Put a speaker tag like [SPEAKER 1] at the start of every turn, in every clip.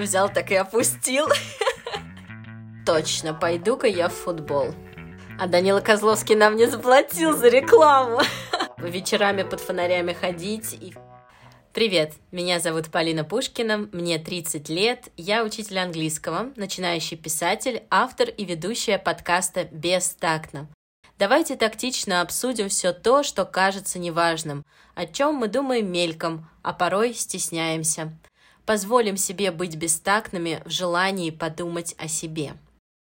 [SPEAKER 1] Взял так и опустил. Точно, пойду-ка я в футбол. А Данила Козловский нам не заплатил за рекламу. Вечерами под фонарями ходить и... Привет, меня зовут Полина Пушкина, мне 30 лет, я учитель английского, начинающий писатель, автор и ведущая подкаста «Бестактно». Давайте тактично обсудим все то, что кажется неважным, о чем мы думаем мельком, а порой стесняемся. Позволим себе быть бестактными в желании подумать о себе.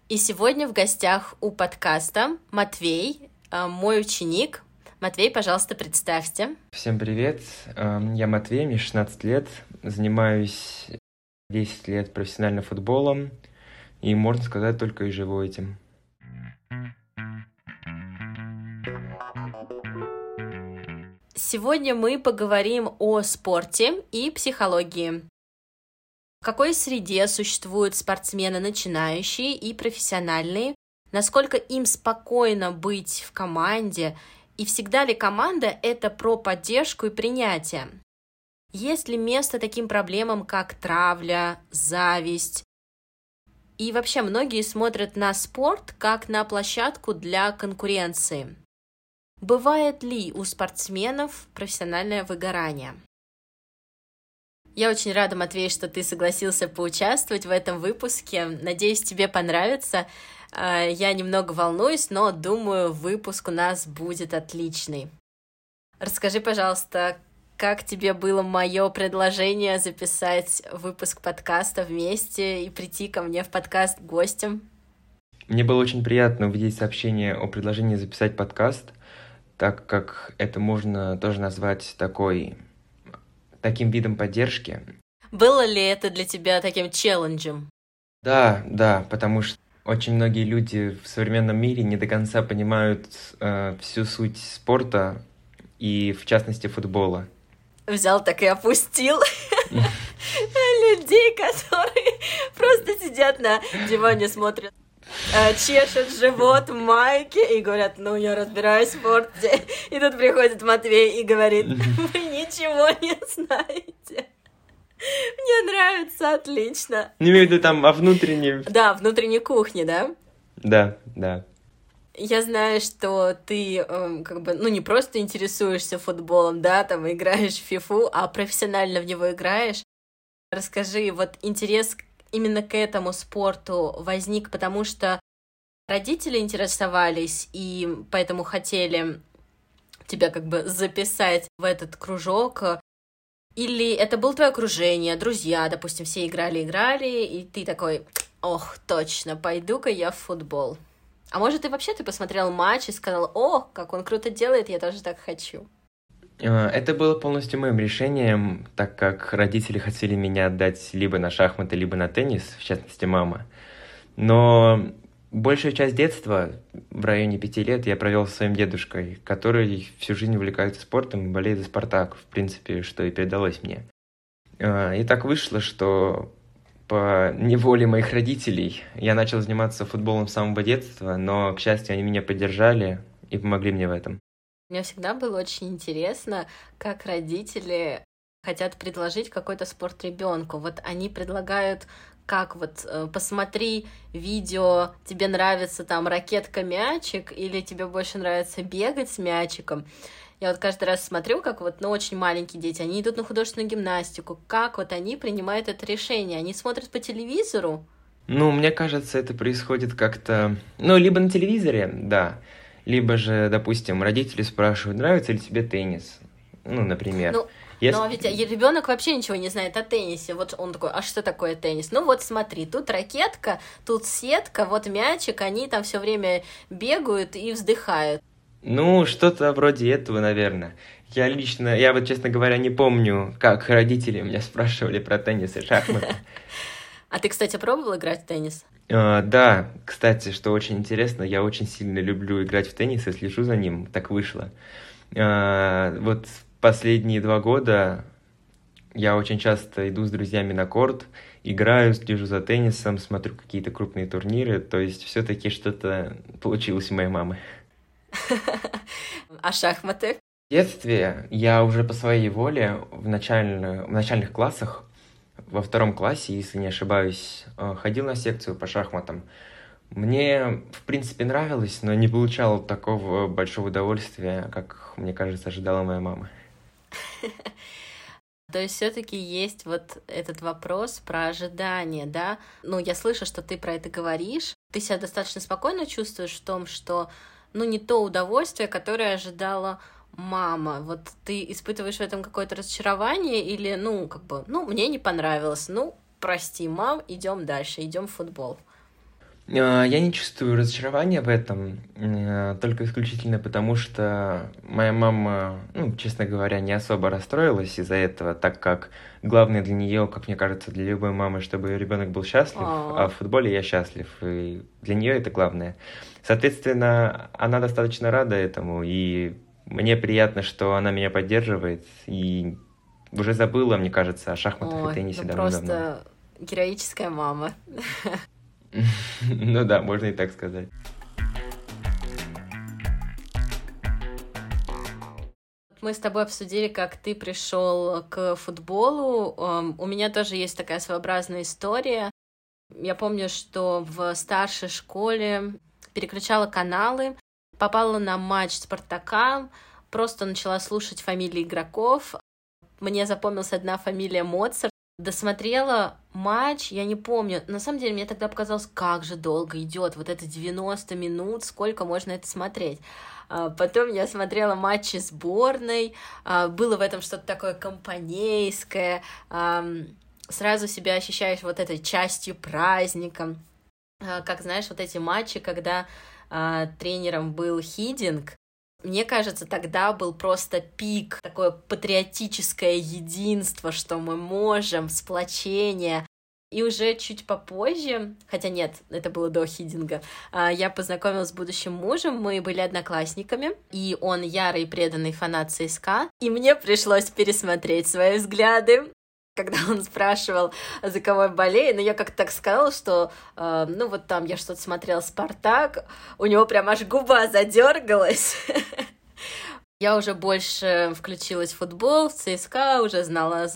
[SPEAKER 1] И сегодня в гостях у подкаста Матвей, э, мой ученик. Матвей, пожалуйста, представьте.
[SPEAKER 2] Всем привет, эм, я Матвей, мне 16 лет, занимаюсь 10 лет профессионально футболом, и, можно сказать, только и живу этим.
[SPEAKER 1] Сегодня мы поговорим о спорте и психологии. В какой среде существуют спортсмены начинающие и профессиональные? Насколько им спокойно быть в команде? И всегда ли команда – это про поддержку и принятие? Есть ли место таким проблемам, как травля, зависть? И вообще многие смотрят на спорт как на площадку для конкуренции. Бывает ли у спортсменов профессиональное выгорание? Я очень рада, Матвей, что ты согласился поучаствовать в этом выпуске. Надеюсь, тебе понравится. А, я немного волнуюсь, но думаю, выпуск у нас будет отличный. Расскажи, пожалуйста, как тебе было мое предложение записать выпуск подкаста вместе и прийти ко мне в подкаст гостем?
[SPEAKER 2] Мне было очень приятно увидеть сообщение о предложении записать подкаст, так как это можно тоже назвать такой таким видом поддержки.
[SPEAKER 1] Было ли это для тебя таким челленджем?
[SPEAKER 2] Да, да, потому что очень многие люди в современном мире не до конца понимают э, всю суть спорта и, в частности, футбола.
[SPEAKER 1] Взял так и опустил людей, которые просто сидят на диване, смотрят чешет живот майки и говорят, ну, я разбираюсь в спорте. И тут приходит Матвей и говорит, вы ничего не знаете. Мне нравится, отлично.
[SPEAKER 2] Не имею в виду там о внутренней...
[SPEAKER 1] Да, внутренней кухне, да?
[SPEAKER 2] Да, да.
[SPEAKER 1] Я знаю, что ты э, как бы, ну, не просто интересуешься футболом, да, там играешь в фифу, а профессионально в него играешь. Расскажи, вот интерес именно к этому спорту возник, потому что родители интересовались и поэтому хотели тебя как бы записать в этот кружок, или это было твое окружение, друзья, допустим, все играли-играли, и ты такой, ох, точно, пойду-ка я в футбол. А может, и вообще ты посмотрел матч и сказал, о, как он круто делает, я тоже так хочу.
[SPEAKER 2] Э, это было полностью моим решением, так как родители хотели меня отдать либо на шахматы, либо на теннис, в частности, мама. Но большую часть детства, в районе пяти лет, я провел с своим дедушкой, который всю жизнь увлекается спортом и болеет за «Спартак», в принципе, что и передалось мне. Э, и так вышло, что по неволе моих родителей я начал заниматься футболом с самого детства, но, к счастью, они меня поддержали и помогли мне в этом.
[SPEAKER 1] Мне всегда было очень интересно, как родители хотят предложить какой-то спорт ребенку. Вот они предлагают как вот э, посмотри видео, тебе нравится там ракетка-мячик или тебе больше нравится бегать с мячиком. Я вот каждый раз смотрю, как вот, ну, очень маленькие дети, они идут на художественную гимнастику, как вот они принимают это решение, они смотрят по телевизору.
[SPEAKER 2] Ну, мне кажется, это происходит как-то, ну, либо на телевизоре, да, либо же, допустим, родители спрашивают, нравится ли тебе теннис, ну, например.
[SPEAKER 1] Ну, если... Но ведь ребенок вообще ничего не знает о теннисе. Вот он такой, а что такое теннис? Ну вот смотри, тут ракетка, тут сетка, вот мячик, они там все время бегают и вздыхают.
[SPEAKER 2] Ну, что-то вроде этого, наверное. Я лично, я вот, честно говоря, не помню, как родители меня спрашивали про теннис и шахматы.
[SPEAKER 1] А ты, кстати, пробовал играть в теннис?
[SPEAKER 2] Uh, да, кстати, что очень интересно, я очень сильно люблю играть в теннис и слежу за ним, так вышло. Uh, вот последние два года я очень часто иду с друзьями на корт, играю, слежу за теннисом, смотрю какие-то крупные турниры, то есть все-таки что-то получилось у моей мамы.
[SPEAKER 1] А шахматы?
[SPEAKER 2] В детстве я уже по своей воле в, начальных, в начальных классах во втором классе, если не ошибаюсь, э, ходил на секцию по шахматам. Мне, в принципе, нравилось, но не получал такого большого удовольствия, как, мне кажется, ожидала моя мама.
[SPEAKER 1] То есть все-таки есть вот этот вопрос про ожидание, да? Ну, я слышу, что ты про это говоришь. Ты себя достаточно спокойно чувствуешь в том, что, ну, не то удовольствие, которое ожидала мама. Вот ты испытываешь в этом какое-то разочарование или, ну, как бы, ну, мне не понравилось, ну, прости, мам, идем дальше, идем в футбол.
[SPEAKER 2] А, я не чувствую разочарования в этом, э, только исключительно потому, что моя мама, ну, честно говоря, не особо расстроилась из-за этого, так как главное для нее, как мне кажется, для любой мамы, чтобы ее ребенок был счастлив, а в футболе я счастлив, и для нее это главное. Соответственно, она достаточно рада этому, и мне приятно, что она меня поддерживает, и уже забыла, мне кажется, о шахматах Ой, и теннисе
[SPEAKER 1] ну давно-давно. Просто героическая мама.
[SPEAKER 2] Ну да, можно и так сказать.
[SPEAKER 1] Мы с тобой обсудили, как ты пришел к футболу. У меня тоже есть такая своеобразная история. Я помню, что в старшей школе переключала каналы, попала на матч Спартака, просто начала слушать фамилии игроков. Мне запомнилась одна фамилия Моцарт, досмотрела матч, я не помню. На самом деле, мне тогда показалось, как же долго идет вот это 90 минут, сколько можно это смотреть. А, потом я смотрела матчи сборной, а, было в этом что-то такое компанейское, сразу себя ощущаешь вот этой частью праздника. А, как знаешь, вот эти матчи, когда тренером был Хидинг, мне кажется, тогда был просто пик, такое патриотическое единство, что мы можем, сплочение. И уже чуть попозже, хотя нет, это было до Хидинга, а, я познакомилась с будущим мужем, мы были одноклассниками, и он ярый преданный фанат ЦСКА, и мне пришлось пересмотреть свои взгляды, когда он спрашивал, за кого я болею, но я как-то так сказала, что, э, ну вот там я что-то смотрела «Спартак», у него прям аж губа задергалась. Я уже больше включилась в футбол, в ЦСКА, уже знала,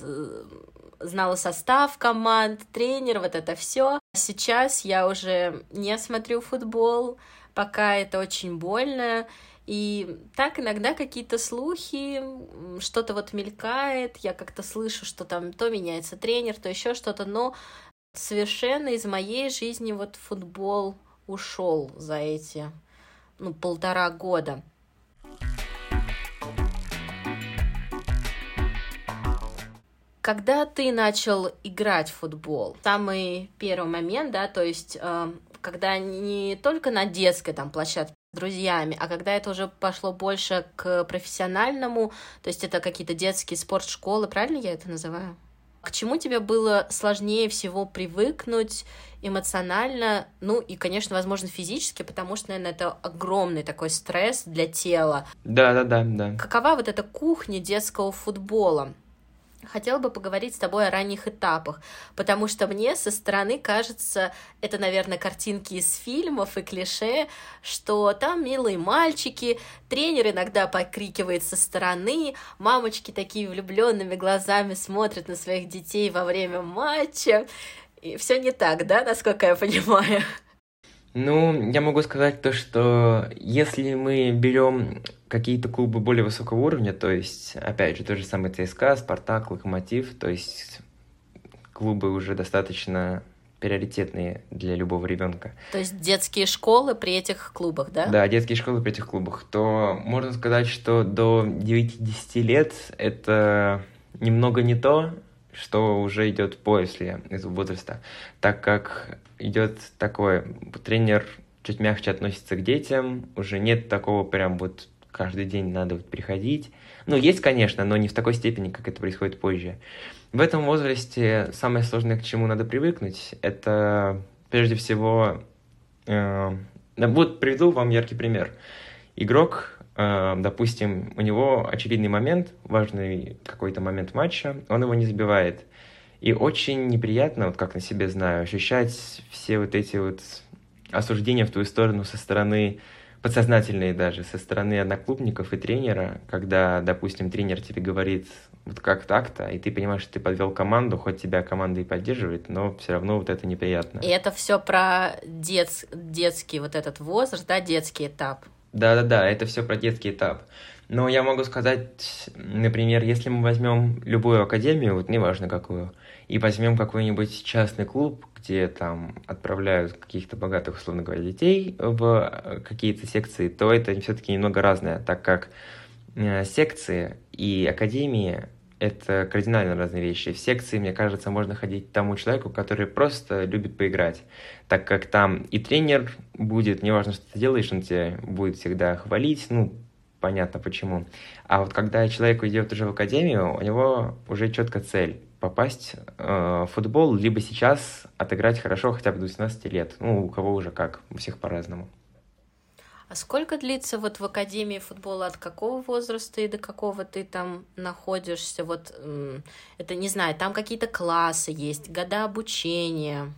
[SPEAKER 1] знала состав команд, тренер, вот это все. Сейчас я уже не смотрю футбол, пока это очень больно, и так иногда какие-то слухи, что-то вот мелькает, я как-то слышу, что там то меняется тренер, то еще что-то, но совершенно из моей жизни вот футбол ушел за эти ну, полтора года. Когда ты начал играть в футбол, самый первый момент, да, то есть э, когда не только на детской там площадке друзьями, а когда это уже пошло больше к профессиональному, то есть это какие-то детские спортшколы, правильно я это называю? К чему тебе было сложнее всего привыкнуть эмоционально, ну и, конечно, возможно, физически, потому что, наверное, это огромный такой стресс для тела.
[SPEAKER 2] Да, да, да, да.
[SPEAKER 1] Какова вот эта кухня детского футбола? Хотела бы поговорить с тобой о ранних этапах, потому что мне со стороны кажется, это, наверное, картинки из фильмов и клише, что там милые мальчики, тренер иногда покрикивает со стороны, мамочки такие влюбленными глазами смотрят на своих детей во время матча. И все не так, да, насколько я понимаю?
[SPEAKER 2] Ну, я могу сказать то, что если мы берем какие-то клубы более высокого уровня, то есть, опять же, тот же самый ЦСКА, Спартак, Локомотив, то есть клубы уже достаточно приоритетные для любого ребенка.
[SPEAKER 1] То есть детские школы при этих клубах, да?
[SPEAKER 2] Да, детские школы при этих клубах. То можно сказать, что до 9-10 лет это немного не то, что уже идет после из возраста, так как идет такое, тренер чуть мягче относится к детям, уже нет такого прям вот каждый день надо вот приходить. Ну, есть, конечно, но не в такой степени, как это происходит позже. В этом возрасте самое сложное, к чему надо привыкнуть, это прежде всего... Э, вот приведу вам яркий пример. Игрок, э, допустим, у него очевидный момент, важный какой-то момент матча, он его не забивает. И очень неприятно, вот как на себе знаю, ощущать все вот эти вот осуждения в твою сторону со стороны подсознательные даже со стороны одноклубников и тренера, когда, допустим, тренер тебе говорит вот как так-то, и ты понимаешь, что ты подвел команду, хоть тебя команда и поддерживает, но все равно вот это неприятно.
[SPEAKER 1] И это все про дет... детский вот этот возраст, да, детский этап.
[SPEAKER 2] Да-да-да, это все про детский этап. Но я могу сказать, например, если мы возьмем любую академию, вот неважно какую, и возьмем какой-нибудь частный клуб, где там отправляют каких-то богатых, условно говоря, детей в э, какие-то секции, то это все-таки немного разное, так как э, секции и академии это кардинально разные вещи. В секции, мне кажется, можно ходить тому человеку, который просто любит поиграть, так как там и тренер будет, неважно, что ты делаешь, он тебя будет всегда хвалить, ну, понятно почему. А вот когда человек идет уже в академию, у него уже четко цель попасть э, в футбол, либо сейчас отыграть хорошо хотя бы до 18 лет. Ну, у кого уже как, у всех по-разному.
[SPEAKER 1] А сколько длится вот в Академии футбола, от какого возраста и до какого ты там находишься? Вот это, не знаю, там какие-то классы есть, года обучения?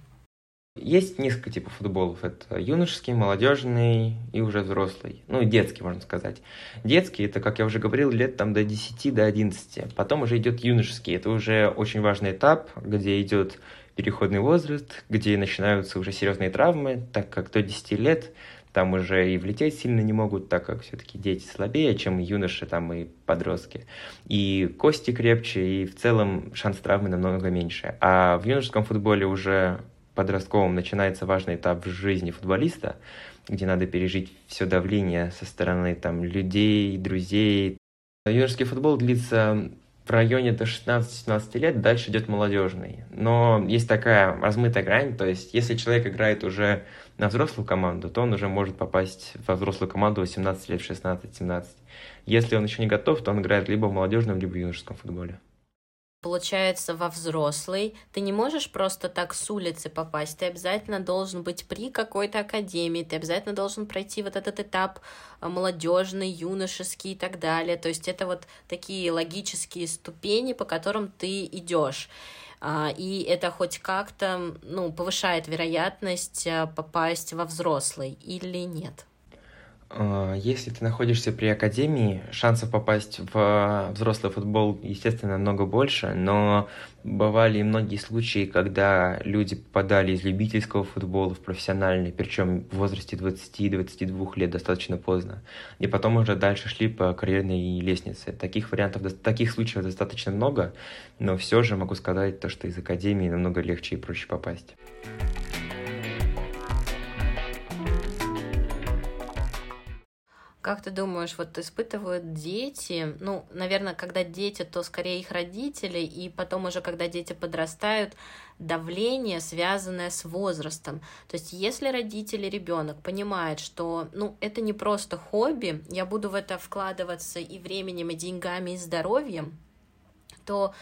[SPEAKER 2] Есть несколько типов футболов. Это юношеский, молодежный и уже взрослый. Ну, детский, можно сказать. Детский, это, как я уже говорил, лет там до 10, до 11. Потом уже идет юношеский. Это уже очень важный этап, где идет переходный возраст, где начинаются уже серьезные травмы, так как до 10 лет там уже и влететь сильно не могут, так как все-таки дети слабее, чем юноши там и подростки. И кости крепче, и в целом шанс травмы намного меньше. А в юношеском футболе уже подростковом начинается важный этап в жизни футболиста, где надо пережить все давление со стороны там, людей, друзей. Юношеский футбол длится в районе до 16-17 лет, дальше идет молодежный. Но есть такая размытая грань, то есть если человек играет уже на взрослую команду, то он уже может попасть во взрослую команду 18 лет, 16-17. Если он еще не готов, то он играет либо в молодежном, либо в юношеском футболе
[SPEAKER 1] получается, во взрослый, ты не можешь просто так с улицы попасть, ты обязательно должен быть при какой-то академии, ты обязательно должен пройти вот этот этап э, молодежный, юношеский и так далее. То есть это вот такие логические ступени, по которым ты идешь. А, и это хоть как-то ну, повышает вероятность э, попасть во взрослый или нет?
[SPEAKER 2] А, если ты находишься при академии, шансов попасть в взрослый футбол, естественно, намного больше, но бывали и многие случаи, когда люди попадали из любительского футбола в профессиональный, причем в возрасте 20-22 лет, достаточно поздно, и потом уже дальше шли по карьерной лестнице. Таких вариантов, таких случаев достаточно много, но все же могу сказать то, что из академии намного легче и проще попасть.
[SPEAKER 1] Как ты думаешь, вот испытывают дети, ну, наверное, когда дети, то скорее их родители, и потом уже, когда дети подрастают, давление, связанное с возрастом. То есть, если родители, ребенок понимает, что, ну, это не просто хобби, я буду в это вкладываться и временем, и деньгами, и здоровьем, то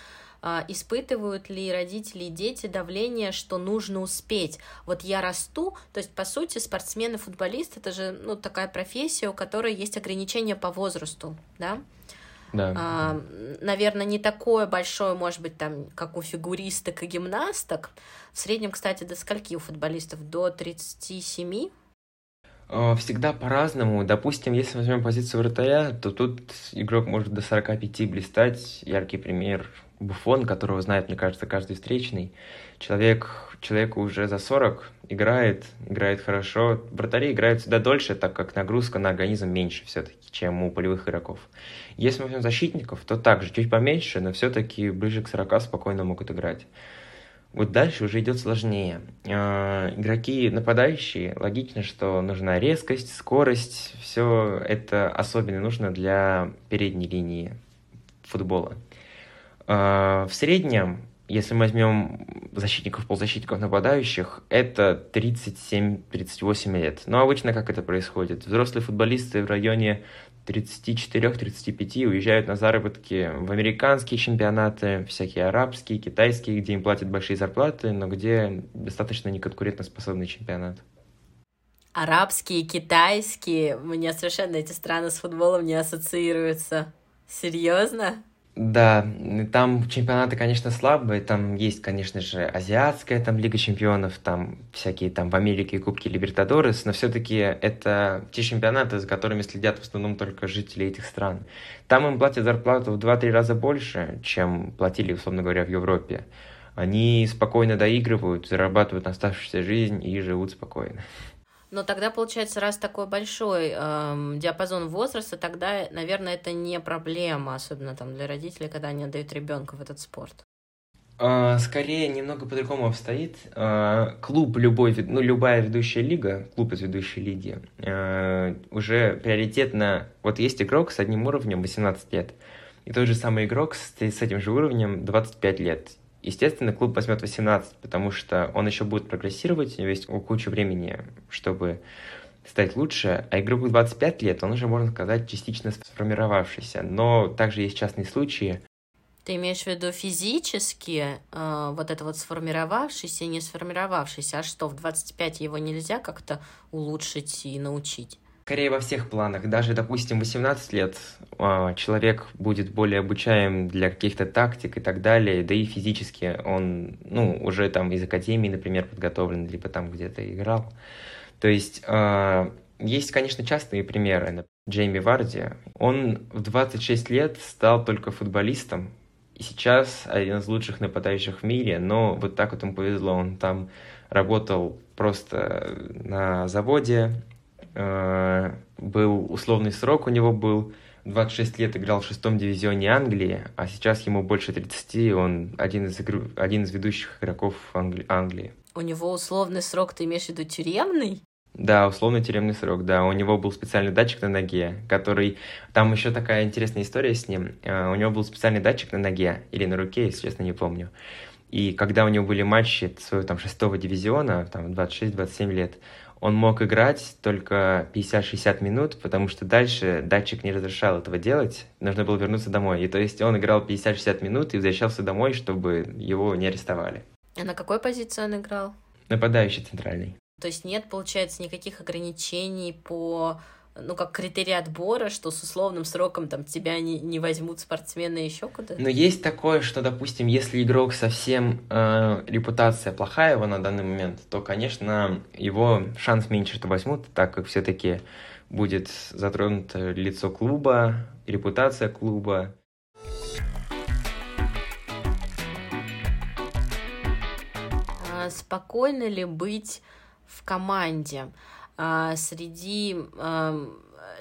[SPEAKER 1] испытывают ли родители и дети давление, что нужно успеть. Вот я расту, то есть, по сути, спортсмен и футболист — это же, ну, такая профессия, у которой есть ограничения по возрасту, да?
[SPEAKER 2] Да.
[SPEAKER 1] А, наверное, не такое большое, может быть, там, как у фигуристок и гимнасток. В среднем, кстати, до скольки у футболистов? До 37?
[SPEAKER 2] А, всегда по-разному. Допустим, если возьмем позицию вратаря, то тут игрок может до 45 блистать. Яркий пример Буфон, которого знает, мне кажется, каждый встречный. Человек, человеку уже за 40 играет, играет хорошо. Вратари играют всегда дольше, так как нагрузка на организм меньше все-таки, чем у полевых игроков. Если мы возьмем защитников, то также чуть поменьше, но все-таки ближе к 40 спокойно могут играть. Вот дальше уже идет сложнее. Э, игроки нападающие, логично, что нужна резкость, скорость, все это особенно нужно для передней линии футбола. Э, в среднем, если мы возьмем защитников, полузащитников, нападающих, это 37-38 лет. Но обычно как это происходит? Взрослые футболисты в районе 34-35 уезжают на заработки в американские чемпионаты, всякие арабские, китайские, где им платят большие зарплаты, но где достаточно неконкурентоспособный чемпионат.
[SPEAKER 1] Арабские, китайские, мне совершенно эти страны с футболом не ассоциируются. Серьезно?
[SPEAKER 2] Да, там чемпионаты, конечно, слабые, там есть, конечно же, азиатская там Лига чемпионов, там всякие там в Америке Кубки Либертадорес, но все-таки это те чемпионаты, за которыми следят в основном только жители этих стран. Там им платят зарплату в 2-3 раза больше, чем платили, условно говоря, в Европе. Они спокойно доигрывают, зарабатывают на оставшуюся жизнь и живут спокойно.
[SPEAKER 1] Но тогда, получается, раз такой большой эм, диапазон возраста, тогда, наверное, это не проблема, особенно там для родителей, когда они отдают ребенка в этот спорт.
[SPEAKER 2] А, скорее, немного по-другому обстоит. А, клуб любой, ну, любая ведущая лига, клуб из ведущей лиги, а, уже приоритетно... Вот есть игрок с одним уровнем 18 лет, и тот же самый игрок с, с этим же уровнем 25 лет. Естественно, клуб возьмет 18, потому что он еще будет прогрессировать, у него есть куча времени, чтобы стать лучше, а игроку 25 лет, он уже, можно сказать, частично сформировавшийся. Но также есть частные случаи.
[SPEAKER 1] Ты имеешь в виду физически э, вот это вот сформировавшийся не сформировавшийся, а что, в 25 его нельзя как-то улучшить и научить?
[SPEAKER 2] Скорее во всех планах. Даже, допустим, 18 лет а, человек будет более обучаем для каких-то тактик и так далее, да и физически он, ну, уже там из академии, например, подготовлен, либо там где-то играл. То есть а, есть, конечно, частные примеры. Джейми Варди, он в 26 лет стал только футболистом, и сейчас один из лучших нападающих в мире, но вот так вот ему повезло, он там работал просто на заводе, был условный срок у него был, 26 лет играл в шестом дивизионе Англии, а сейчас ему больше 30, он один из, игр... один из ведущих игроков Англи... Англии.
[SPEAKER 1] У него условный срок, ты имеешь в виду тюремный?
[SPEAKER 2] Да, условный тюремный срок, да. У него был специальный датчик на ноге, который... Там еще такая интересная история с ним. Uh, у него был специальный датчик на ноге, или на руке, если честно, не помню. И когда у него были матчи своего там шестого дивизиона, там 26-27 лет, он мог играть только 50-60 минут, потому что дальше датчик не разрешал этого делать, нужно было вернуться домой. И то есть он играл 50-60 минут и возвращался домой, чтобы его не арестовали.
[SPEAKER 1] А на какой позиции он играл?
[SPEAKER 2] Нападающий центральный.
[SPEAKER 1] То есть нет, получается, никаких ограничений по ну, как критерий отбора, что с условным сроком там тебя не, не возьмут спортсмены еще куда-то?
[SPEAKER 2] Но есть такое, что, допустим, если игрок совсем э, репутация плохая его на данный момент, то, конечно, его шанс меньше, что возьмут, так как все-таки будет затронуто лицо клуба, репутация клуба.
[SPEAKER 1] А спокойно ли быть в команде? А, среди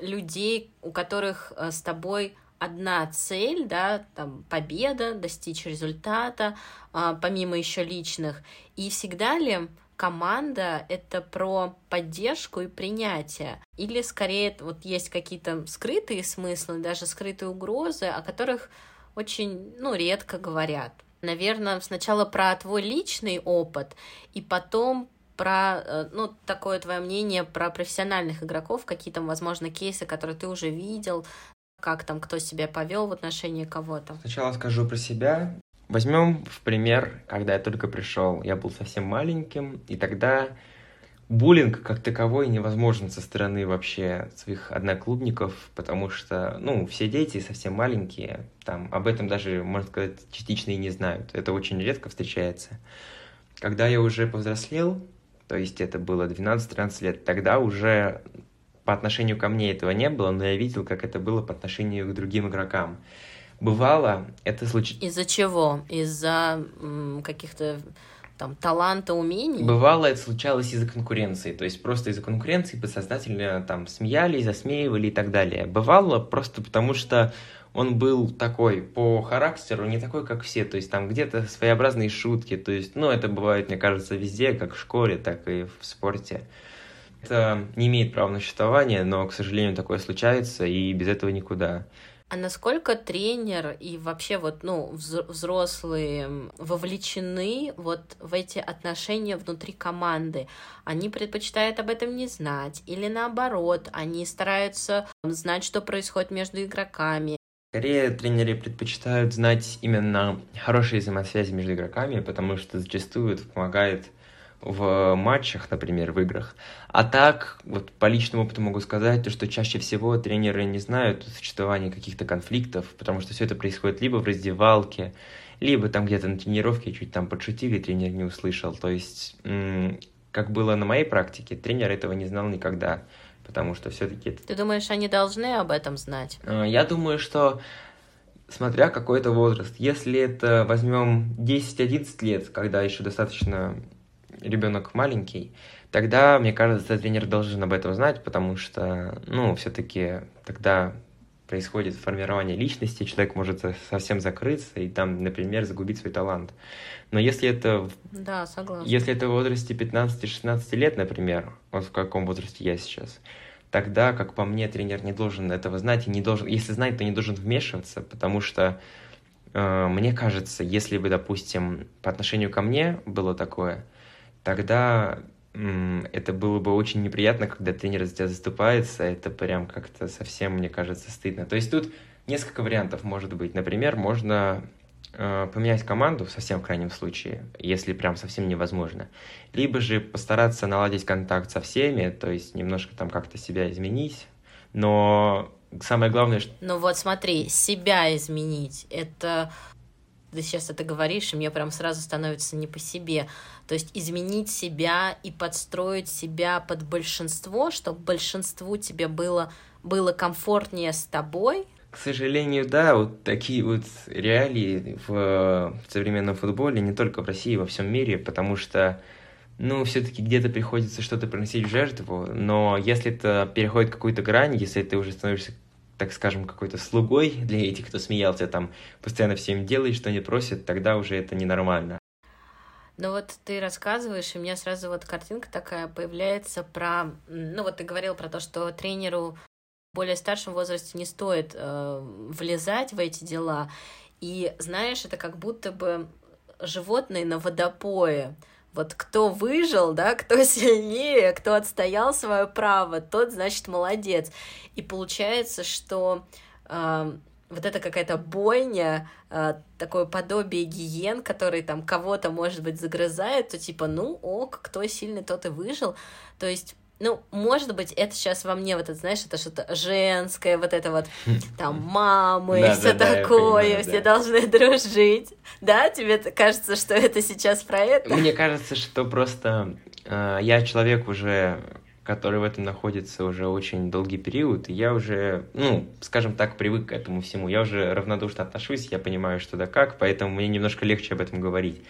[SPEAKER 1] людей, у которых а, с тобой одна цель, да, там победа, достичь результата, а, помимо еще личных. И всегда ли команда это про поддержку и принятие? Или скорее вот есть какие-то скрытые смыслы, даже скрытые угрозы, о которых очень, ну, редко говорят? Наверное, сначала про твой личный опыт, и потом про, э, ну, такое твое мнение про профессиональных игроков, какие там, возможно, кейсы, которые ты уже видел, как там кто себя повел в отношении кого-то?
[SPEAKER 2] Сначала скажу про себя. Возьмем в пример, когда я только пришел, я был совсем маленьким, и тогда буллинг как таковой невозможен со стороны вообще своих одноклубников, потому что, ну, все дети совсем маленькие, там, об этом даже, можно сказать, частично и не знают. Это очень редко встречается. Когда я уже повзрослел, то есть это было 12-13 лет, тогда уже по отношению ко мне этого не было, но я видел, как это было по отношению к другим игрокам. Бывало, это случилось...
[SPEAKER 1] Из-за чего? Из-за каких-то там таланта, умений?
[SPEAKER 2] Бывало, это случалось из-за конкуренции, то есть просто из-за конкуренции подсознательно там смеялись, засмеивали и так далее. Бывало просто потому, что он был такой по характеру, не такой, как все, то есть там где-то своеобразные шутки, то есть, ну, это бывает, мне кажется, везде, как в школе, так и в спорте. Это не имеет права на существование, но, к сожалению, такое случается, и без этого никуда.
[SPEAKER 1] А насколько тренер и вообще вот, ну, взрослые вовлечены вот в эти отношения внутри команды? Они предпочитают об этом не знать? Или наоборот, они стараются знать, что происходит между игроками?
[SPEAKER 2] Скорее, тренеры предпочитают знать именно хорошие взаимосвязи между игроками, потому что зачастую это помогает в матчах, например, в играх. А так, вот по личному опыту могу сказать, то, что чаще всего тренеры не знают о существовании каких-то конфликтов, потому что все это происходит либо в раздевалке, либо там где-то на тренировке чуть там подшутили, тренер не услышал. То есть, как было на моей практике, тренер этого не знал никогда, потому что все-таки...
[SPEAKER 1] Ты думаешь, они должны об этом знать?
[SPEAKER 2] А, я думаю, что смотря какой это возраст. Если это возьмем 10-11 лет, когда еще достаточно ребенок маленький, тогда, мне кажется, тренер должен об этом знать, потому что, ну, все-таки тогда происходит формирование личности, человек может совсем закрыться и там, например, загубить свой талант. Но если это...
[SPEAKER 1] Да, согласна.
[SPEAKER 2] Если это в возрасте 15-16 лет, например, вот в каком возрасте я сейчас, тогда, как по мне, тренер не должен этого знать и не должен... Если знает, то не должен вмешиваться, потому что э, мне кажется, если бы, допустим, по отношению ко мне было такое, тогда это было бы очень неприятно, когда тренер за тебя заступается, это прям как-то совсем, мне кажется, стыдно. То есть тут несколько вариантов может быть. Например, можно э, поменять команду, в совсем крайнем случае, если прям совсем невозможно. Либо же постараться наладить контакт со всеми, то есть немножко там как-то себя изменить, но самое главное, что...
[SPEAKER 1] Ну вот смотри, себя изменить, это ты сейчас это говоришь, и мне прям сразу становится не по себе. То есть изменить себя и подстроить себя под большинство, чтобы большинству тебе было, было комфортнее с тобой.
[SPEAKER 2] К сожалению, да, вот такие вот реалии в, современном футболе, не только в России, во всем мире, потому что ну, все-таки где-то приходится что-то приносить в жертву, но если это переходит какую-то грань, если ты уже становишься так скажем, какой-то слугой для этих, кто смеялся, там, постоянно всем делает, что они просят, тогда уже это ненормально.
[SPEAKER 1] Ну вот ты рассказываешь, и у меня сразу вот картинка такая появляется про... Ну вот ты говорил про то, что тренеру в более старшем возрасте не стоит э, влезать в эти дела. И знаешь, это как будто бы животные на водопое вот кто выжил, да, кто сильнее, кто отстоял свое право, тот, значит, молодец. И получается, что э, вот это какая-то бойня, э, такое подобие гиен, который там кого-то, может быть, загрызает, то типа, ну, ок, кто сильный, тот и выжил. То есть ну, может быть, это сейчас во мне вот это, знаешь, это что-то женское, вот это вот там мамы, да, все да, такое, все должны дружить. Да, тебе кажется, что это сейчас про это?
[SPEAKER 2] Мне кажется, что просто э, я человек уже, который в этом находится уже очень долгий период, и я уже, ну, скажем так, привык к этому всему. Я уже равнодушно отношусь, я понимаю, что да как, поэтому мне немножко легче об этом говорить.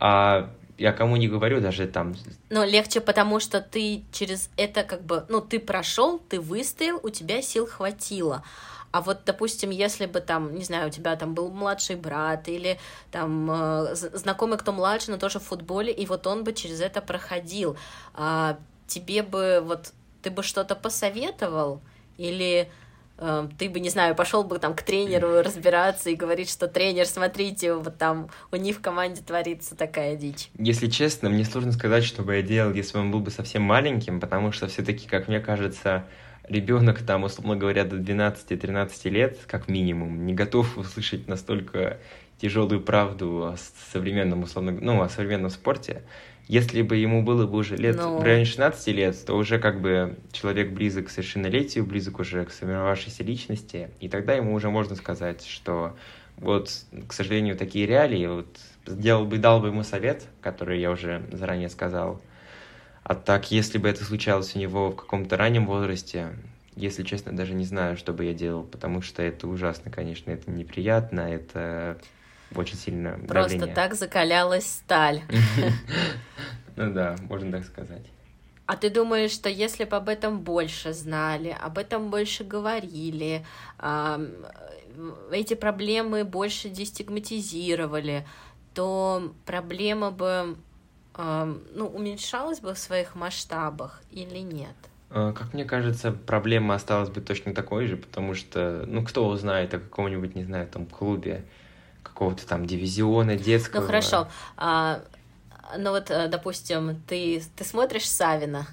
[SPEAKER 2] А я кому не говорю даже там.
[SPEAKER 1] Но легче, потому что ты через это как бы, ну, ты прошел, ты выстоял, у тебя сил хватило. А вот, допустим, если бы там, не знаю, у тебя там был младший брат или там э, знакомый, кто младше, но тоже в футболе, и вот он бы через это проходил, а тебе бы вот ты бы что-то посоветовал или Эм, ты бы, не знаю, пошел бы там к тренеру разбираться и говорить, что тренер, смотрите, вот там у них в команде творится такая дичь.
[SPEAKER 2] Если честно, мне сложно сказать, что бы я делал, если он был бы совсем маленьким, потому что все-таки, как мне кажется, ребенок там, условно говоря, до 12-13 лет, как минимум, не готов услышать настолько тяжелую правду о современном, условно, ну, о современном спорте. Если бы ему было бы уже лет Но... в районе 16 лет, то уже как бы человек близок к совершеннолетию, близок уже к сформировавшейся личности, и тогда ему уже можно сказать, что вот, к сожалению, такие реалии, вот сделал бы, дал бы ему совет, который я уже заранее сказал. А так, если бы это случалось у него в каком-то раннем возрасте, если честно, даже не знаю, что бы я делал, потому что это ужасно, конечно, это неприятно, это очень сильно
[SPEAKER 1] Просто давление. так закалялась сталь.
[SPEAKER 2] Ну да, можно так сказать.
[SPEAKER 1] А ты думаешь, что если бы об этом больше знали, об этом больше говорили, эти проблемы больше дестигматизировали, то проблема бы ну, уменьшалась бы в своих масштабах или нет?
[SPEAKER 2] А, как мне кажется, проблема осталась бы точно такой же, потому что, ну, кто узнает о каком-нибудь, не знаю, там, клубе, какого-то там дивизиона детского.
[SPEAKER 1] Ну хорошо. А, ну вот, э, допустим, ты, ты смотришь Савина?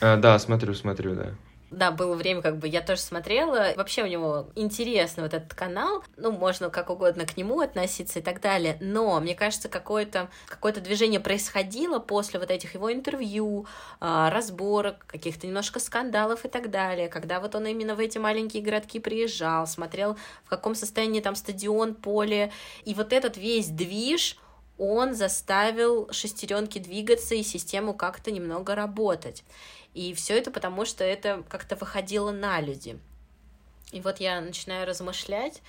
[SPEAKER 2] А, да, смотрю, смотрю, да.
[SPEAKER 1] Да, было время, как бы я тоже смотрела. Вообще у него интересно вот этот канал. Ну, можно как угодно к нему относиться и так далее. Но, мне кажется, какое-то какое движение происходило после вот этих его интервью, а, разборок, каких-то немножко скандалов и так далее. Когда вот он именно в эти маленькие городки приезжал, смотрел, в каком состоянии там стадион, поле. И вот этот весь движ, он заставил шестеренки двигаться и систему как-то немного работать. И все это потому, что это как-то выходило на люди. И вот я начинаю размышлять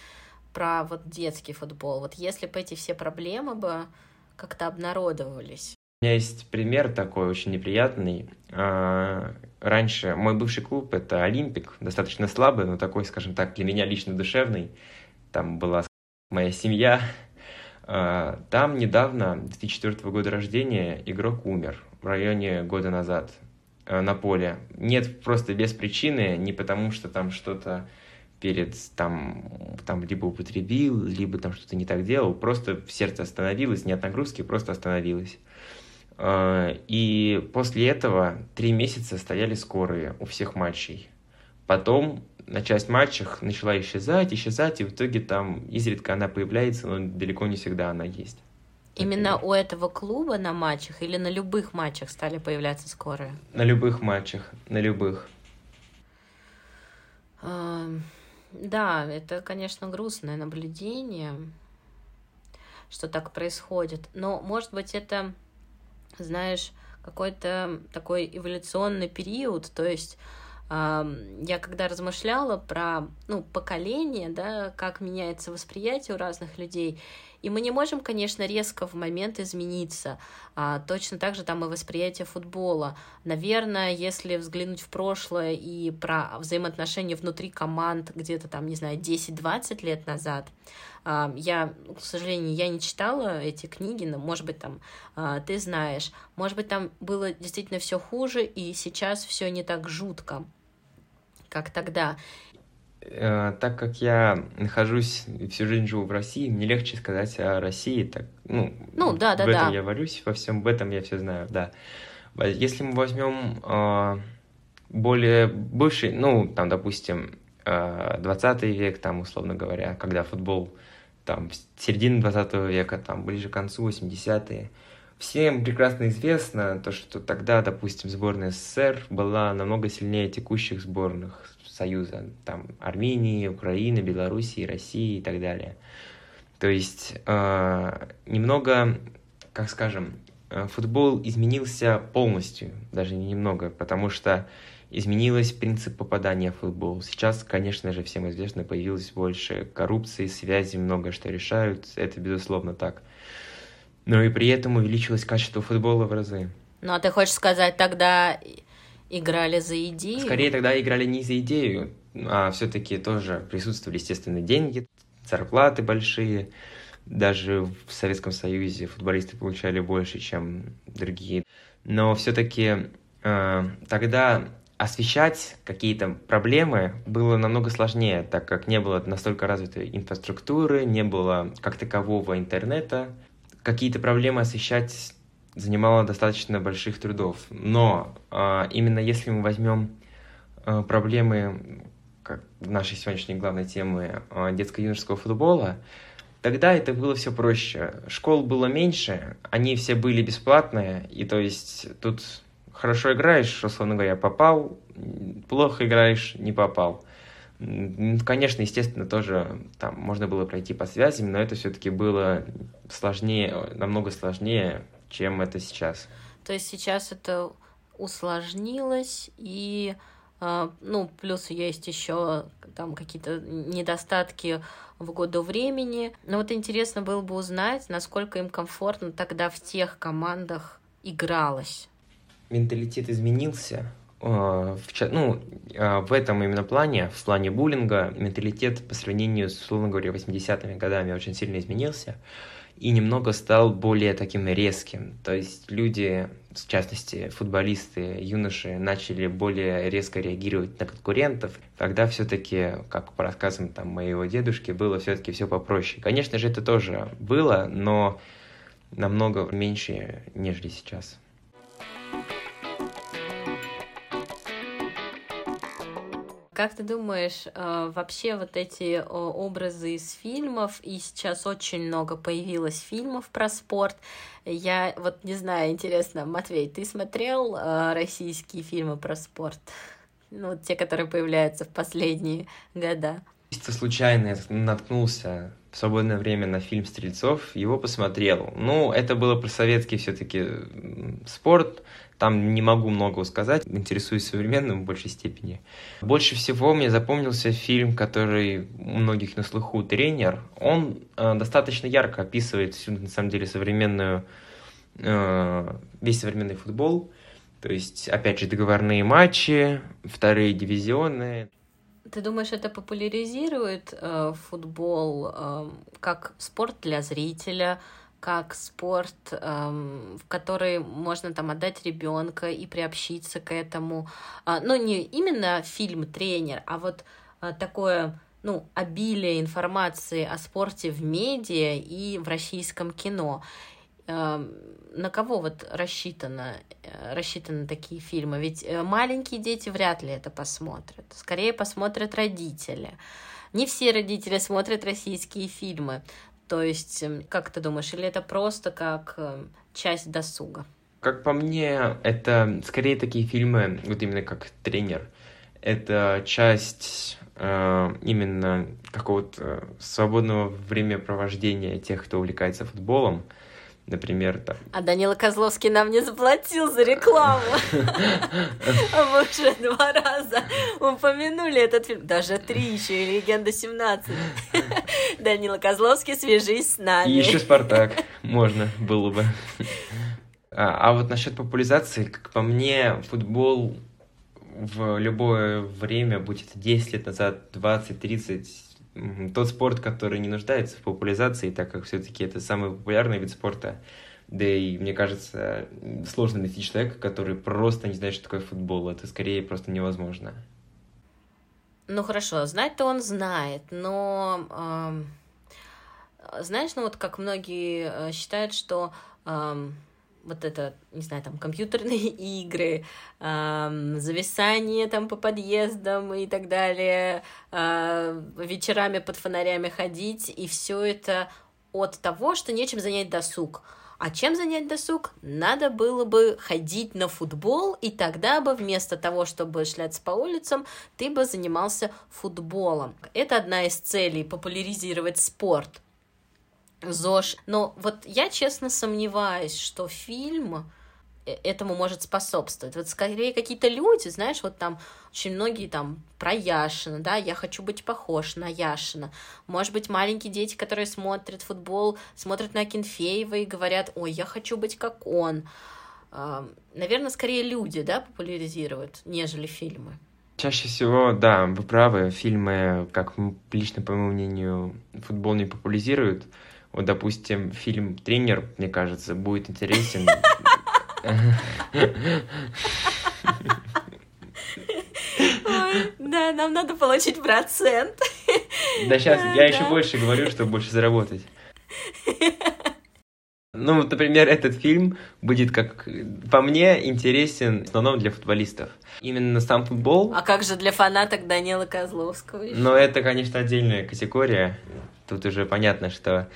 [SPEAKER 1] про вот детский футбол. Вот если бы эти все проблемы бы как-то обнародовались.
[SPEAKER 2] У меня есть пример такой очень неприятный. А, раньше мой бывший клуб — это Олимпик, достаточно слабый, но такой, скажем так, для меня лично душевный. Там была моя семья. А, там недавно, 2004 года рождения, игрок умер в районе года назад. Э, на поле. Нет просто без причины, не потому что там что-то перед там, там либо употребил, либо там что-то не так делал, просто сердце остановилось, не от нагрузки, просто остановилось. Э, и после этого три месяца стояли скорые у всех матчей. Потом на часть матчах начала исчезать, исчезать, и в итоге там изредка она появляется, но далеко не всегда она есть.
[SPEAKER 1] Именно у этого клуба на матчах или на любых матчах стали появляться скорые?
[SPEAKER 2] На любых матчах, на любых.
[SPEAKER 1] Да, это, конечно, грустное наблюдение, что так происходит. Но, может быть, это, знаешь, какой-то такой эволюционный период, то есть я когда размышляла про ну, поколение, да, как меняется восприятие у разных людей, и мы не можем, конечно, резко в момент измениться. А, точно так же там и восприятие футбола. Наверное, если взглянуть в прошлое и про взаимоотношения внутри команд где-то там, не знаю, 10-20 лет назад, а, я, к сожалению, я не читала эти книги, но, может быть, там а, ты знаешь, может быть, там было действительно все хуже, и сейчас все не так жутко, как тогда.
[SPEAKER 2] Э, так как я нахожусь и всю жизнь живу в России, мне легче сказать о России. Так, ну,
[SPEAKER 1] ну да, да,
[SPEAKER 2] в этом
[SPEAKER 1] да.
[SPEAKER 2] я варюсь, во всем в этом я все знаю, да. Если мы возьмем э, более бывший, ну, там, допустим, э, 20 век, там, условно говоря, когда футбол, там, середина 20 века, там, ближе к концу, 80-е, Всем прекрасно известно то, что тогда, допустим, сборная СССР была намного сильнее текущих сборных Союза, там Армении, Украины, Белоруссии, России и так далее. То есть э, немного, как скажем, э, футбол изменился полностью, даже не немного, потому что изменилось принцип попадания в футбол. Сейчас, конечно же, всем известно, появилось больше коррупции, связи, много что решают, это безусловно так. Но и при этом увеличилось качество футбола в разы.
[SPEAKER 1] Ну, а ты хочешь сказать, тогда играли за идею?
[SPEAKER 2] Скорее тогда играли не за идею, а все-таки тоже присутствовали, естественно, деньги, зарплаты большие. Даже в Советском Союзе футболисты получали больше, чем другие. Но все-таки э, тогда освещать какие-то проблемы было намного сложнее, так как не было настолько развитой инфраструктуры, не было как такового интернета. Какие-то проблемы освещать занимало достаточно больших трудов. Но э, именно если мы возьмем э, проблемы как нашей сегодняшней главной темы э, детско-юношеского футбола, тогда это было все проще. Школ было меньше, они все были бесплатные, и то есть тут хорошо играешь, условно говоря, попал, плохо играешь, не попал. Конечно, естественно, тоже там можно было пройти по связям, но это все-таки было сложнее, намного сложнее, чем это сейчас.
[SPEAKER 1] То есть сейчас это усложнилось и а, ну, плюс есть еще там какие-то недостатки в году времени. Но вот интересно было бы узнать, насколько им комфортно тогда в тех командах игралось.
[SPEAKER 2] Менталитет изменился. А, в, ну, а, в этом именно плане, в плане буллинга, менталитет по сравнению с, условно говоря, 80-ми годами очень сильно изменился и немного стал более таким резким. То есть люди, в частности футболисты, юноши, начали более резко реагировать на конкурентов. Тогда все-таки, как по рассказам там, моего дедушки, было все-таки все попроще. Конечно же, это тоже было, но намного меньше, нежели сейчас.
[SPEAKER 1] Как ты думаешь, э, вообще вот эти образы из фильмов, и сейчас очень много появилось фильмов про спорт. Я вот не знаю, интересно, Матвей, ты смотрел э, российские фильмы про спорт? Ну, те, которые появляются в последние года.
[SPEAKER 2] Чисто случайно я наткнулся в свободное время на фильм «Стрельцов», его посмотрел. Ну, это было про советский все-таки спорт, там не могу многого сказать, интересуюсь современным в большей степени. Больше всего мне запомнился фильм, который у многих на слуху «Тренер». Он э, достаточно ярко описывает всю, на самом деле, современную, э, весь современный футбол. То есть, опять же, договорные матчи, вторые дивизионы.
[SPEAKER 1] Ты думаешь, это популяризирует э, футбол э, как спорт для зрителя, как спорт, эм, в который можно там отдать ребенка и приобщиться к этому. Э, ну, не именно фильм тренер, а вот э, такое ну, обилие информации о спорте в медиа и в российском кино. На кого вот рассчитано, э, рассчитаны такие фильмы? Ведь э, маленькие дети вряд ли это посмотрят. Скорее посмотрят родители. Не все родители смотрят российские фильмы. То есть, эм, как ты думаешь, или это просто как эм, часть досуга?
[SPEAKER 2] Как по мне, это скорее такие фильмы, вот именно как тренер. Это часть э, именно какого-то свободного времяпровождения тех, кто увлекается футболом. Например, там...
[SPEAKER 1] А Данила Козловский нам не заплатил за рекламу. Мы уже два раза упомянули этот фильм. Даже три еще и «Легенда 17». Данила Козловский, свяжись с нами.
[SPEAKER 2] И еще «Спартак». Можно было бы. А, а вот насчет популяризации, как по мне, футбол в любое время, будь это 10 лет назад, 20, 30, тот спорт, который не нуждается в популяризации, так как все-таки это самый популярный вид спорта. Да и, мне кажется, сложно найти человека, который просто не знает, что такое футбол. Это скорее просто невозможно.
[SPEAKER 1] Ну хорошо, знать-то он знает, но э, знаешь, ну вот как многие э, считают, что э, вот это, не знаю, там, компьютерные игры, э, зависание там по подъездам и так далее, э, вечерами под фонарями ходить, и все это от того, что нечем занять досуг. А чем занять досуг? Надо было бы ходить на футбол, и тогда бы вместо того, чтобы шляться по улицам, ты бы занимался футболом. Это одна из целей — популяризировать спорт. ЗОЖ. Но вот я честно сомневаюсь, что фильм э, этому может способствовать. Вот скорее какие-то люди, знаешь, вот там очень многие там про Яшина, да, я хочу быть похож на Яшина. Может быть, маленькие дети, которые смотрят футбол, смотрят на Кенфеева и говорят, ой, я хочу быть как он. Наверное, скорее люди, да, популяризируют, нежели фильмы.
[SPEAKER 2] Чаще всего, да, вы правы, фильмы, как лично по моему мнению, футбол не популяризируют. Вот, допустим, фильм «Тренер», мне кажется, будет интересен.
[SPEAKER 1] Да, нам надо получить процент.
[SPEAKER 2] Да сейчас я еще больше говорю, чтобы больше заработать. Ну, например, этот фильм будет, как по мне, интересен в основном для футболистов. Именно сам футбол.
[SPEAKER 1] А как же для фанаток Данила Козловского? Еще?
[SPEAKER 2] Ну, это, конечно, отдельная категория. Тут уже понятно, что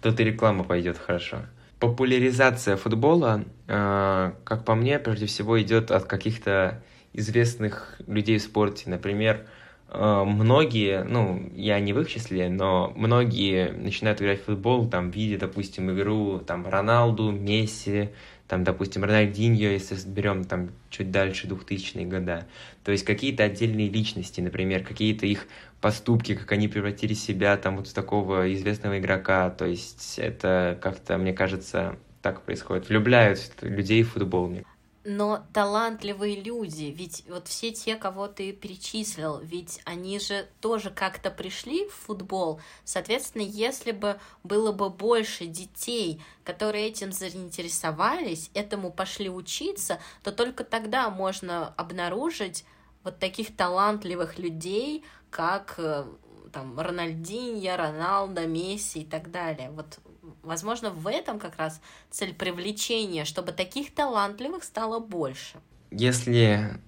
[SPEAKER 2] тут и реклама пойдет хорошо. Популяризация футбола, э, как по мне, прежде всего идет от каких-то известных людей в спорте. Например, э, многие, ну, я не в их числе, но многие начинают играть в футбол, там, видя, допустим, игру, там, Роналду, Месси, там, допустим, Рональдиньо, если берем там чуть дальше 2000-е года. То есть какие-то отдельные личности, например, какие-то их поступки, как они превратили себя там вот в такого известного игрока. То есть это как-то, мне кажется, так происходит. Влюбляют людей в футбол.
[SPEAKER 1] Но талантливые люди, ведь вот все те, кого ты перечислил, ведь они же тоже как-то пришли в футбол. Соответственно, если бы было бы больше детей, которые этим заинтересовались, этому пошли учиться, то только тогда можно обнаружить вот таких талантливых людей, как э, там Рональдинья, Роналдо, Месси и так далее. Вот, возможно, в этом как раз цель привлечения, чтобы таких талантливых стало больше.
[SPEAKER 2] Если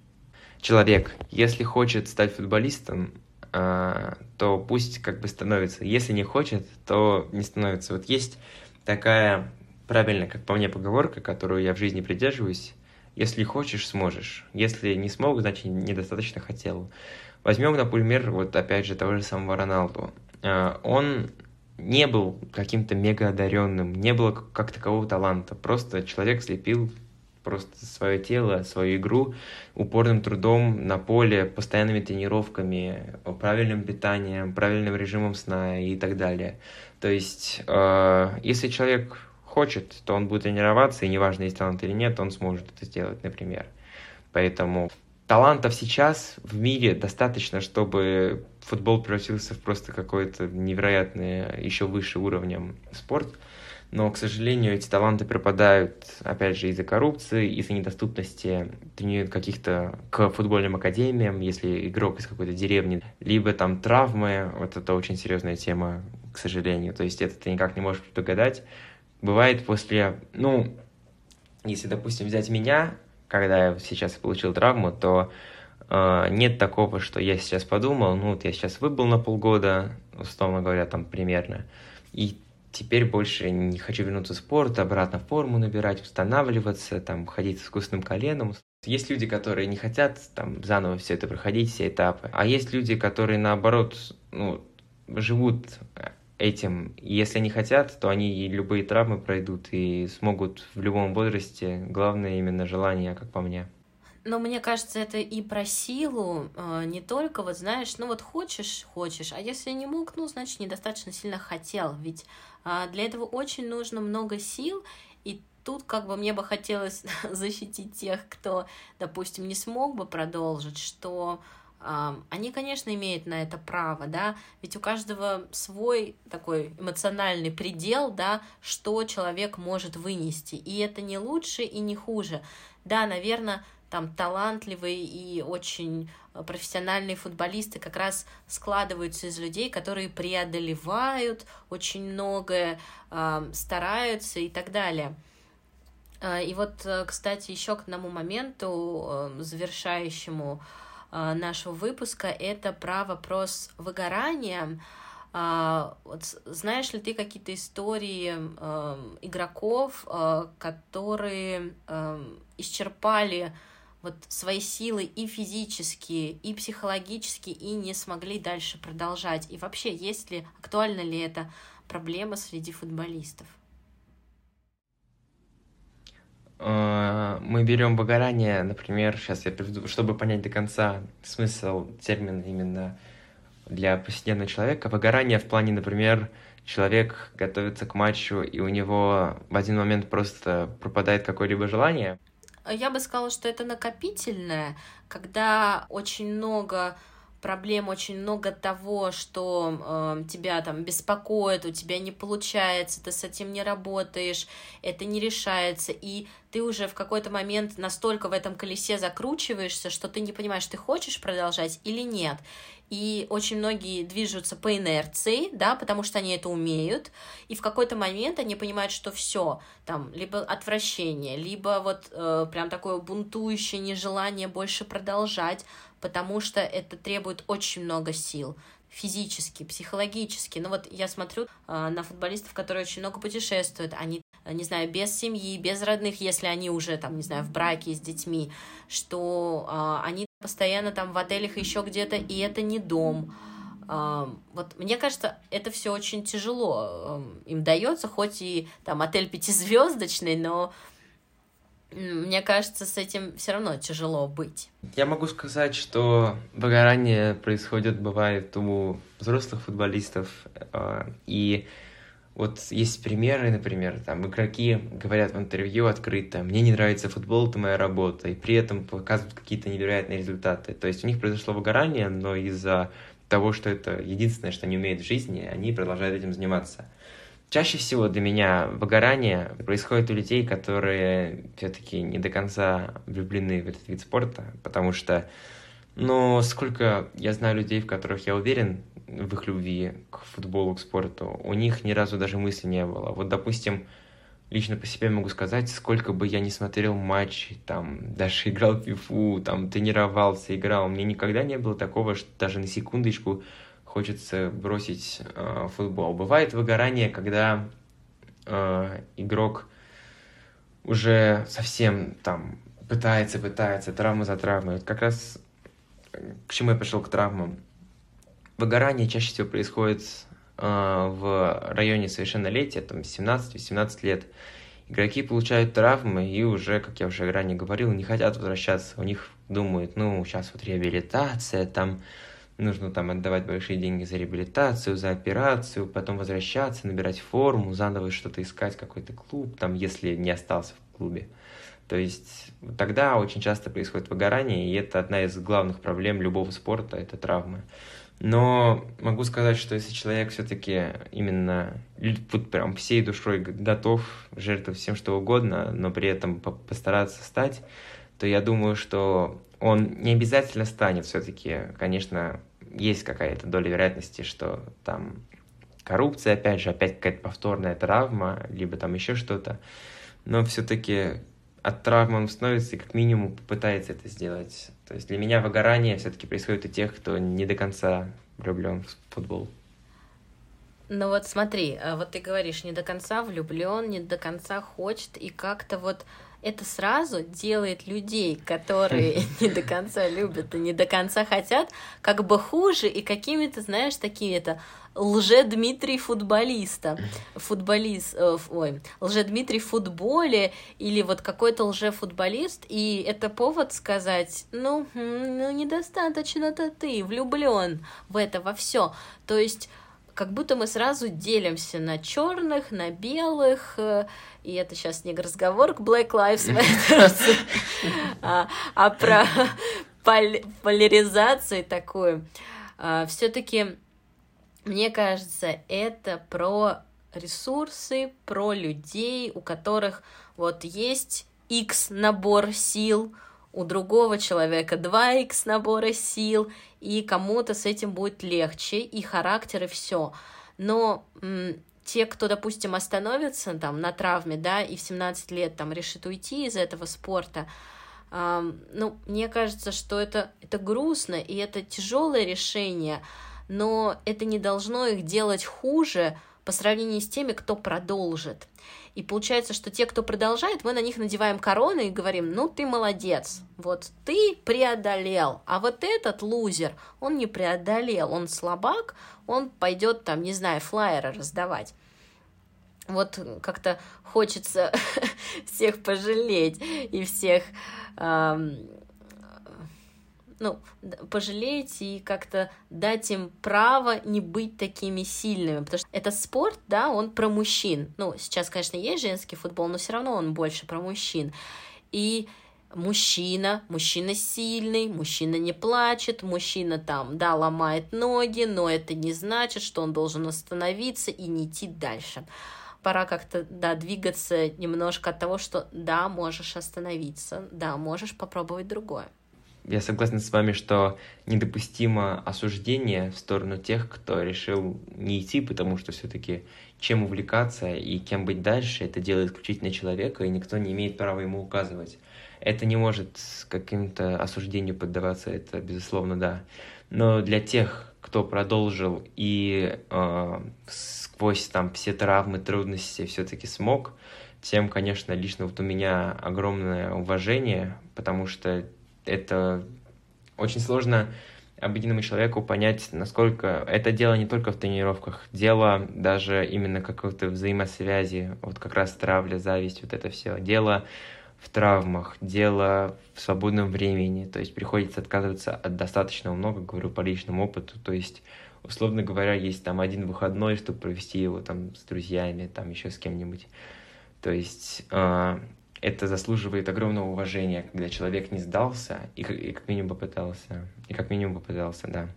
[SPEAKER 2] человек, если хочет стать футболистом, а, то пусть как бы становится. Если не хочет, то не становится. Вот есть такая правильная, как по мне, поговорка, которую я в жизни придерживаюсь. Если хочешь, сможешь. Если не смог, значит, недостаточно хотел. Возьмем, например, вот опять же того же самого Роналду. А, он не был каким-то мега одаренным, не было как такового таланта. Просто человек слепил просто свое тело, свою игру упорным трудом на поле, постоянными тренировками, правильным питанием, правильным режимом сна и так далее. То есть, э, если человек хочет, то он будет тренироваться, и неважно, есть талант или нет, он сможет это сделать, например. Поэтому талантов сейчас в мире достаточно, чтобы футбол превратился в просто какой-то невероятный, еще выше уровнем спорт. Но, к сожалению, эти таланты пропадают, опять же, из-за коррупции, из-за недоступности каких-то к футбольным академиям, если игрок из какой-то деревни, либо там травмы, вот это очень серьезная тема, к сожалению. То есть это ты никак не можешь предугадать бывает после, ну, если, допустим, взять меня, когда я сейчас получил травму, то э, нет такого, что я сейчас подумал, ну, вот я сейчас выбыл на полгода, условно говоря, там примерно, и теперь больше не хочу вернуться в спорт, обратно форму набирать, устанавливаться, там, ходить с искусственным коленом. Есть люди, которые не хотят там заново все это проходить, все этапы, а есть люди, которые наоборот, ну, живут этим. Если они хотят, то они любые травмы пройдут и смогут в любом возрасте. Главное именно желание, как по мне.
[SPEAKER 1] Но мне кажется, это и про силу, а, не только, вот знаешь, ну вот хочешь, хочешь, а если не мог, ну, значит, недостаточно сильно хотел. Ведь а, для этого очень нужно много сил, и тут как бы мне бы хотелось защитить тех, кто, допустим, не смог бы продолжить, что они, конечно, имеют на это право, да, ведь у каждого свой такой эмоциональный предел, да, что человек может вынести, и это не лучше и не хуже. Да, наверное, там талантливые и очень э, профессиональные футболисты как раз складываются из людей, которые преодолевают очень многое, стараются и так далее. А, и вот, э, кстати, еще к одному моменту э, завершающему, нашего выпуска, это про вопрос выгорания. А, вот знаешь ли ты какие-то истории э, игроков, которые исчерпали вот свои силы и физически, и психологически, и не смогли дальше продолжать? И вообще, есть ли, актуальна ли эта проблема среди футболистов?
[SPEAKER 2] Э, мы берем выгорание, например, сейчас я приведу, чтобы понять до конца смысл термина именно для повседневного человека. Выгорание в плане, например, человек готовится к матчу, и у него в один момент просто пропадает какое-либо желание.
[SPEAKER 1] Я бы сказала, что это накопительное, когда очень много проблем, очень много того, что э, тебя там беспокоит, у тебя не получается, ты с этим не работаешь, это не решается, и ты уже в какой-то момент настолько в этом колесе закручиваешься, что ты не понимаешь, ты хочешь продолжать или нет. И очень многие движутся по инерции, да, потому что они это умеют, и в какой-то момент они понимают, что все, там, либо отвращение, либо вот э, прям такое бунтующее нежелание больше продолжать, потому что это требует очень много сил физически, психологически. Ну вот я смотрю э, на футболистов, которые очень много путешествуют, они, э, не знаю, без семьи, без родных, если они уже там, не знаю, в браке с детьми, что э, они постоянно там в отелях еще где-то, и это не дом. Э, вот мне кажется, это все очень тяжело э, им дается, хоть и там отель пятизвездочный, но мне кажется, с этим все равно тяжело быть.
[SPEAKER 2] Я могу сказать, что выгорание происходит, бывает у взрослых футболистов. А, и вот есть примеры, например, там игроки говорят в интервью открыто, мне не нравится футбол, это моя работа, и при этом показывают какие-то невероятные результаты. То есть у них произошло выгорание, но из-за того, что это единственное, что они умеют в жизни, они продолжают этим заниматься. Чаще всего для меня выгорание происходит у людей, которые все-таки не до конца влюблены в этот вид спорта, потому что, ну, сколько я знаю людей, в которых я уверен в их любви к футболу, к спорту, у них ни разу даже мысли не было. Вот, допустим, лично по себе могу сказать, сколько бы я не смотрел матчи, там, даже играл в фифу, там, тренировался, играл, мне никогда не было такого, что даже на секундочку хочется бросить э, футбол. Бывает выгорание, когда э, игрок уже совсем там пытается, пытается, травма за травмой. Вот как раз к чему я пришел к травмам. Выгорание чаще всего происходит э, в районе совершеннолетия, там 17-18 лет. Игроки получают травмы и уже, как я уже ранее говорил, не хотят возвращаться. У них думают, ну, сейчас вот реабилитация, там нужно там отдавать большие деньги за реабилитацию, за операцию, потом возвращаться, набирать форму, заново что-то искать, какой-то клуб, там, если не остался в клубе. То есть тогда очень часто происходит выгорание, и это одна из главных проблем любого спорта, это травмы. Но могу сказать, что если человек все-таки именно вот прям всей душой готов жертвовать всем что угодно, но при этом постараться стать, то я думаю, что он не обязательно станет все-таки. Конечно, есть какая-то доля вероятности, что там коррупция, опять же, опять какая-то повторная травма, либо там еще что-то. Но все-таки от травмы он становится и как минимум попытается это сделать. То есть для меня выгорание все-таки происходит у тех, кто не до конца влюблен в футбол.
[SPEAKER 1] Ну вот смотри, а вот ты говоришь, не до конца влюблен, не до конца хочет, и как-то вот это сразу делает людей, которые не до конца любят и не до конца хотят, как бы хуже и какими-то, знаешь, такие это лже-Дмитрий футболиста, футболист, э, ой, лже-Дмитрий в футболе или вот какой-то лже-футболист, и это повод сказать, ну, ну недостаточно-то ты влюблен в это во все. То есть как будто мы сразу делимся на черных, на белых, э, и это сейчас не разговор к Black Lives Matter, а, а про поляризацию такую. А, Все-таки, мне кажется, это про ресурсы, про людей, у которых вот есть X набор сил, у другого человека 2х набора сил, и кому-то с этим будет легче, и характер, и все. Но м- те, кто, допустим, остановится там на травме, да, и в 17 лет там решит уйти из этого спорта, э, ну, мне кажется, что это, это грустно, и это тяжелое решение, но это не должно их делать хуже по сравнению с теми, кто продолжит. И получается, что те, кто продолжает, мы на них надеваем короны и говорим, ну ты молодец, вот ты преодолел, а вот этот лузер, он не преодолел, он слабак, он пойдет там, не знаю, флайеры раздавать. Вот как-то хочется всех пожалеть и всех эм, ну, пожалеть и как-то дать им право не быть такими сильными, потому что это спорт, да, он про мужчин. Ну, сейчас, конечно, есть женский футбол, но все равно он больше про мужчин. И мужчина, мужчина сильный, мужчина не плачет, мужчина там, да, ломает ноги, но это не значит, что он должен остановиться и не идти дальше. Пора как-то, да, двигаться немножко от того, что да, можешь остановиться, да, можешь попробовать другое
[SPEAKER 2] я согласен с вами, что недопустимо осуждение в сторону тех, кто решил не идти, потому что все-таки чем увлекаться и кем быть дальше, это дело исключительно человека, и никто не имеет права ему указывать. Это не может каким-то осуждению поддаваться, это безусловно да. Но для тех, кто продолжил и э, сквозь там все травмы, трудности все-таки смог, тем, конечно, лично вот у меня огромное уважение, потому что это очень сложно обыденному человеку понять, насколько это дело не только в тренировках, дело даже именно какой-то взаимосвязи, вот как раз травля, зависть, вот это все, дело в травмах, дело в свободном времени, то есть приходится отказываться от достаточно много, говорю по личному опыту, то есть условно говоря, есть там один выходной, чтобы провести его там с друзьями, там еще с кем-нибудь. То есть э, это заслуживает огромного уважения, когда человек не сдался и, и как минимум попытался. И как минимум попытался, да.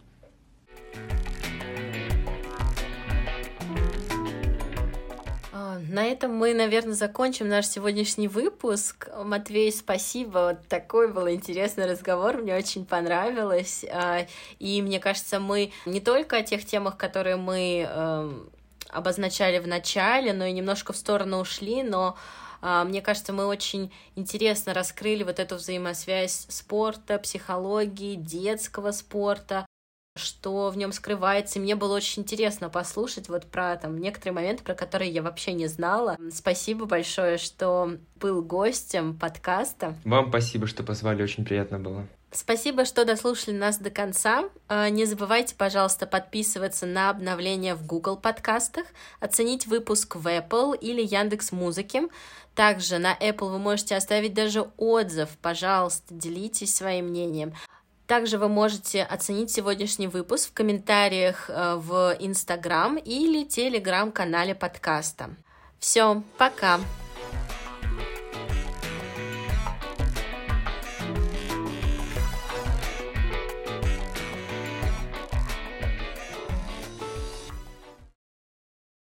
[SPEAKER 1] А, на этом мы, наверное, закончим наш сегодняшний выпуск. Матвей, спасибо. Вот такой был интересный разговор. Мне очень понравилось. А, и мне кажется, мы не только о тех темах, которые мы эм, обозначали в начале, но и немножко в сторону ушли, но мне кажется, мы очень интересно раскрыли вот эту взаимосвязь спорта, психологии, детского спорта, что в нем скрывается. И мне было очень интересно послушать вот про там некоторые моменты, про которые я вообще не знала. Спасибо большое, что был гостем подкаста.
[SPEAKER 2] Вам спасибо, что позвали, очень приятно было.
[SPEAKER 1] Спасибо, что дослушали нас до конца. А, не забывайте, пожалуйста, подписываться на обновления в Google подкастах, оценить выпуск в Apple или Яндекс Музыке. Также на Apple вы можете оставить даже отзыв. Пожалуйста, делитесь своим мнением. Также вы можете оценить сегодняшний выпуск в комментариях э, в Instagram или Telegram-канале подкаста. Все, пока!